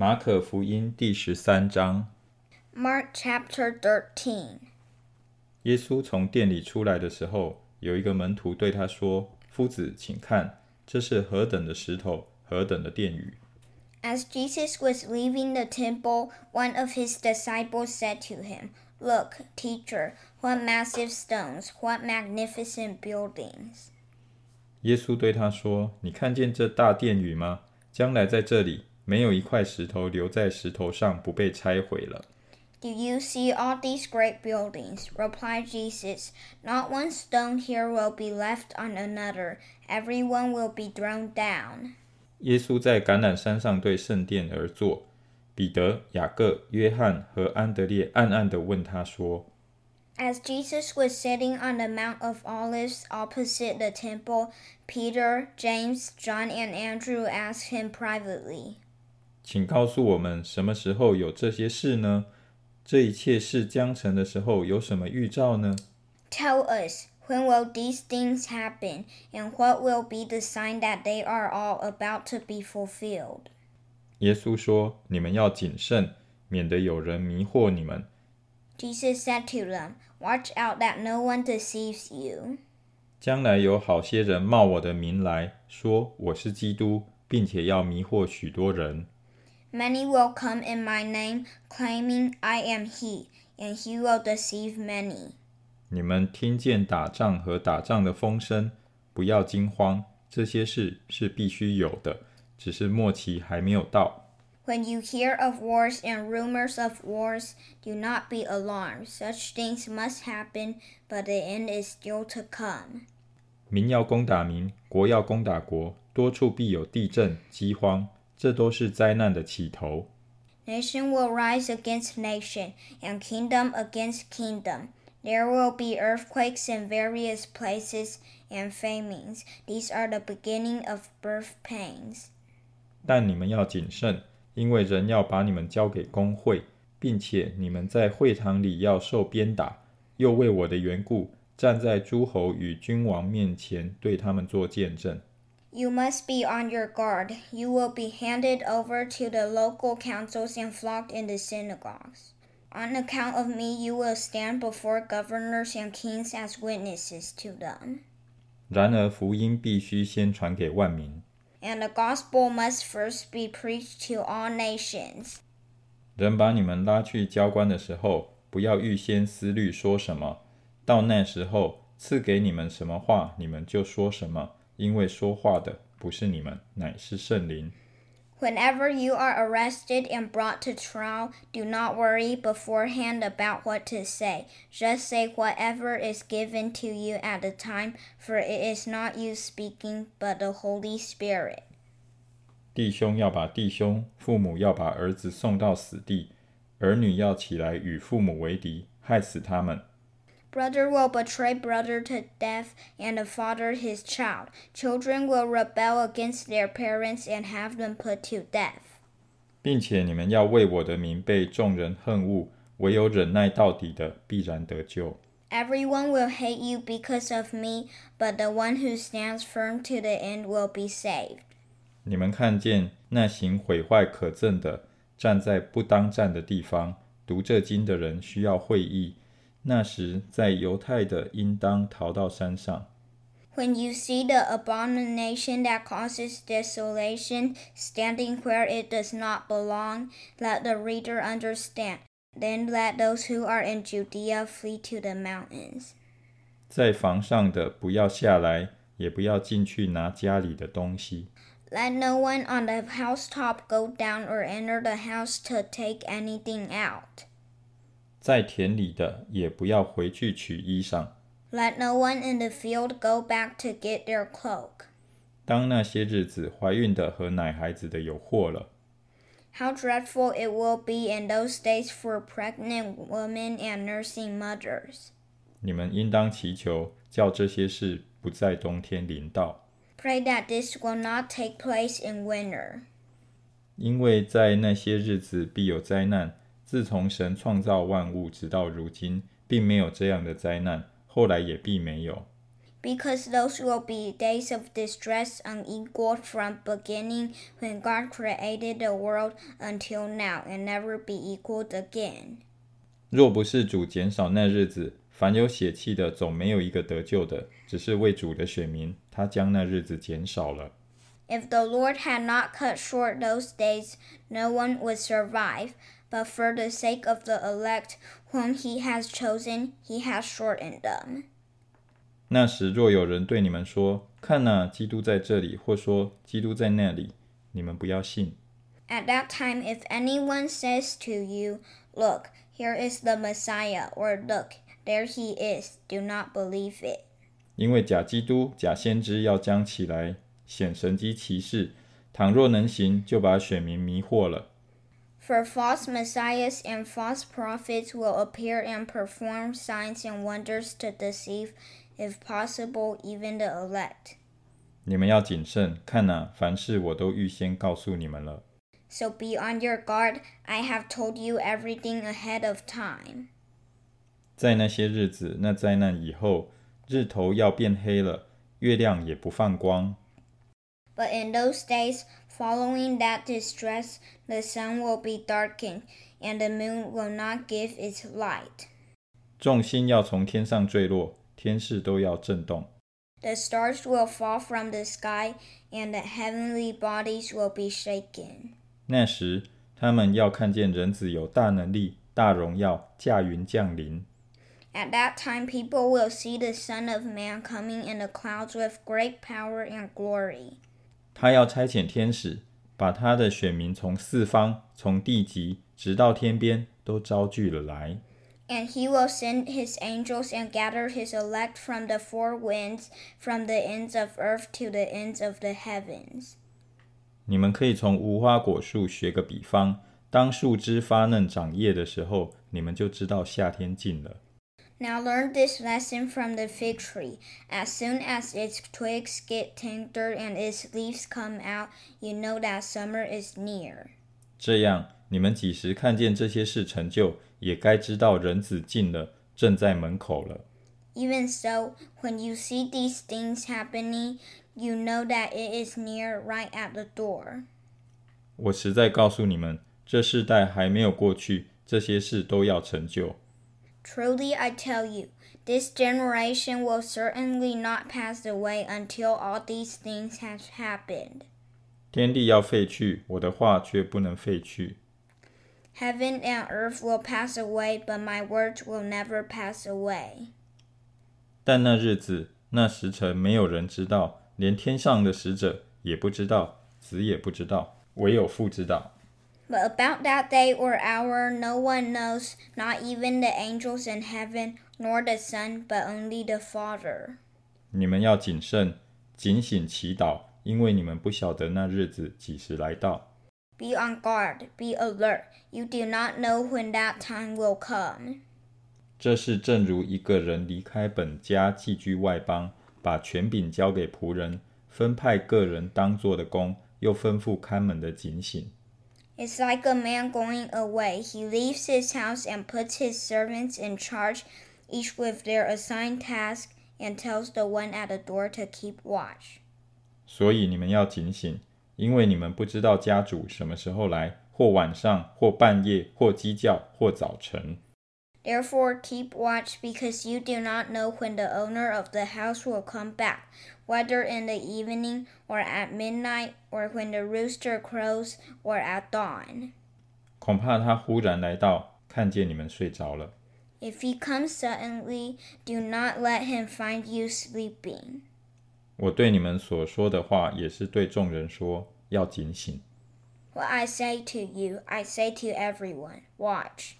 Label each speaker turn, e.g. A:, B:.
A: 马可福音第十三章
B: ，Mark chapter thirteen
A: 耶稣从店里出来的时候，有一个门徒对他说：“夫子，请看，这是何等的石头，何等的殿宇
B: ！As Jesus was leaving the temple, one of his disciples said to him, Look, teacher, what massive stones, what magnificent buildings.
A: 耶稣对他说：“你看见这大殿宇吗？将来在这里，没有一块石头留在石头上不被拆毁了。
B: Do you see all these great buildings? replied Jesus. Not one stone here will be left on another. Every one will be thrown down.
A: 耶稣在橄榄山上对圣殿而坐。彼得、雅各、约翰和安德烈暗暗地问他说：“
B: As Jesus was sitting on the Mount of Olives opposite the temple, Peter, James, John, and Andrew asked him privately,
A: 请告诉我们，什么时候有这些事呢？这一切事将成的时候，有什么预兆呢？
B: Tell us, when will these things happen, and what will be the sign that they are all about to be fulfilled?
A: 耶稣说：“你们要谨慎，免得有人迷惑你们。
B: Jesus said to them, Watch out that no one deceives you.
A: 将来有好些人冒我的名来说我是基督，并且要迷惑许多人。
B: Many will come in my name, claiming I am he, and he will deceive many.
A: 你们听见打仗和打仗的风声，不要惊慌，这些事是必须有的，只是末期还没有到。
B: When you hear of wars and rumors of wars, do not be alarmed. Such things must happen, but the end is still to come.
A: 民要攻打民，国要攻打国，多处必有地震、饥荒， 这都是灾难的起头。
B: Nation will rise against nation, and kingdom against kingdom. There will be earthquakes in various places and famines. These are the beginning of birth pains.
A: 但你们要谨慎，因为人要把你们交给工会，并且你们在会堂里要受鞭打，又为我的缘故站在诸侯与君王面前，对他们做见证。
B: You must be on your guard. You will be handed over to the local councils and flogged in the synagogues. On account of me, you will stand before governors and kings as witnesses to them.
A: 然而福音必须先传给万民。
B: And the gospel must first be preached to all nations.
A: 人把你们拉去交官的时候，不要预先思虑说什么。到那时候赐给你们什么话，你们就说什么， 因为说话的不是你们，乃是圣灵。
B: Whenever you are arrested and brought to trial, do not worry beforehand about what to say. Just say whatever is given to you at the time, for it is not you speaking, but the Holy Spirit.
A: 弟兄要把弟兄，父母要把儿子送到死地，儿女要起来与父母为敌，害死他们。
B: Brother will betray brother to death, and the father his child. Children will rebel against their parents and have them put to death.
A: 并且你们要为我的名被众人恨恶，唯有忍耐到底的，必然得救。
B: Everyone will hate you because of me, but the one who stands firm to the end will be saved.
A: 你们看见那行毁坏可憎的，站在不当站的地方，读这经的人需要会意。 那时，在犹太的应当逃到山上。
B: When you see the abomination that causes desolation standing where it does not belong, let the reader understand. Then let those who are in Judea flee to the mountains.
A: 在房上的不要下来，也不要进去拿家里的东西。
B: Let no one on the housetop go down or enter the house to take anything out.
A: 在田里的也不要回去取衣裳。
B: Let no one in the field go back to get their cloak.
A: 当那些日子，怀孕的和奶孩子的有祸了。
B: How dreadful it will be in those days for pregnant women and nursing mothers.
A: 你们应当祈求，叫这些事不在冬天临到
B: ，Pray that this will not take place in winter.
A: 因为在那些日子必有灾难。自从神创造万物直到如今，并没有这样的灾难，后来也必没有。
B: because those will be days of distress unequaled from beginning when God created the world until now and never be equaled again.
A: 若不是主减少那日子，凡有血气的总没有一个得救的，只是为主的选民，他将那日子减少了。
B: If the Lord had not cut short those days, no one would survive. But for the sake of the elect whom he has chosen, he has shortened them.
A: 那时若有人对你们说：“看哪，基督在这里”，或说：“基督在那里”，你们不要信。
B: At that time, if anyone says to you, Look, here is the Messiah, or Look, there he is, do not believe it.
A: 因为假基督、假先知要将起来显神机骑士，倘若能行，就把选民迷惑了。
B: For false messiahs and false prophets will appear and perform signs and wonders to deceive, if possible, even the elect.
A: 你们要谨慎，看哪，凡事我都预先告诉你们了。
B: So be on your guard. I have told you everything ahead of time.
A: 在那些日子，那灾难以后，日头要变黑了，月亮也不放光。
B: But in those days following that distress, the sun will be darkened, and the moon will not give its light.
A: 众星要从天上坠落，天势都要震动。
B: The stars will fall from the sky, and the heavenly bodies will be shaken.
A: 那时，他们要看见人子有大能力、大荣耀，驾云降临。
B: At that time, people will see the Son of Man coming in the clouds with great power and glory.
A: 他要差遣天使，把他的选民从四方、从地极直到天边都招聚了来。
B: And he will send his angels and gather his elect from the four winds, from the ends of earth to the ends of the heavens.
A: 你们可以从无花果树学个比方：当树枝发嫩长叶的时候，你们就知道夏天近了。
B: Now learn this lesson from the fig tree. As soon as its twigs get tender and its leaves come out, you know that summer is near.
A: 这样，你们几时看见这些事成就，也该知道人子近了，正在门口了。
B: Even so, when you see these things happening, you know that it is near right at the door.
A: 我实在告诉你们，这世代还没有过去，这些事都要成就。
B: Truly I tell you, this generation will certainly not pass away until all these things have happened.
A: 天地要废去，我的话却不能废去。
B: Heaven and earth will pass away, but my words will never pass away.
A: 但那日子、那时辰，没有人知道，连天上的使者也不知道，子也不知道，唯有父知道。
B: But about that day or hour no one knows, not even the angels in heaven, nor the Son, but only the Father.
A: 你们要谨慎，警醒祈祷，因为你们不晓得那日子几时来到。
B: Be on guard, be alert. You do not know when that time will come.
A: 这是正如一个人离开本家寄居外邦，把权柄交给仆人，分派个人当做的工，又吩咐看门的警醒。
B: It's like a man going away. He leaves his house and puts his servants in charge, each with their assigned task, and tells the one at the door to keep watch.
A: 所以你们要警醒，因为你们不知道家主什么时候来，或晚上，或半夜，或鸡叫，或早晨。
B: Therefore, keep watch, because you do not know when the owner of the house will come back, whether in the evening, or at midnight, or when the rooster crows, or at dawn.
A: 恐怕他忽然来到，看见你们睡着了。
B: If he comes suddenly, do not let him find you sleeping.
A: 我对你们所说的话，也是对众人说，要警醒。
B: What I say to you, I say to everyone watch.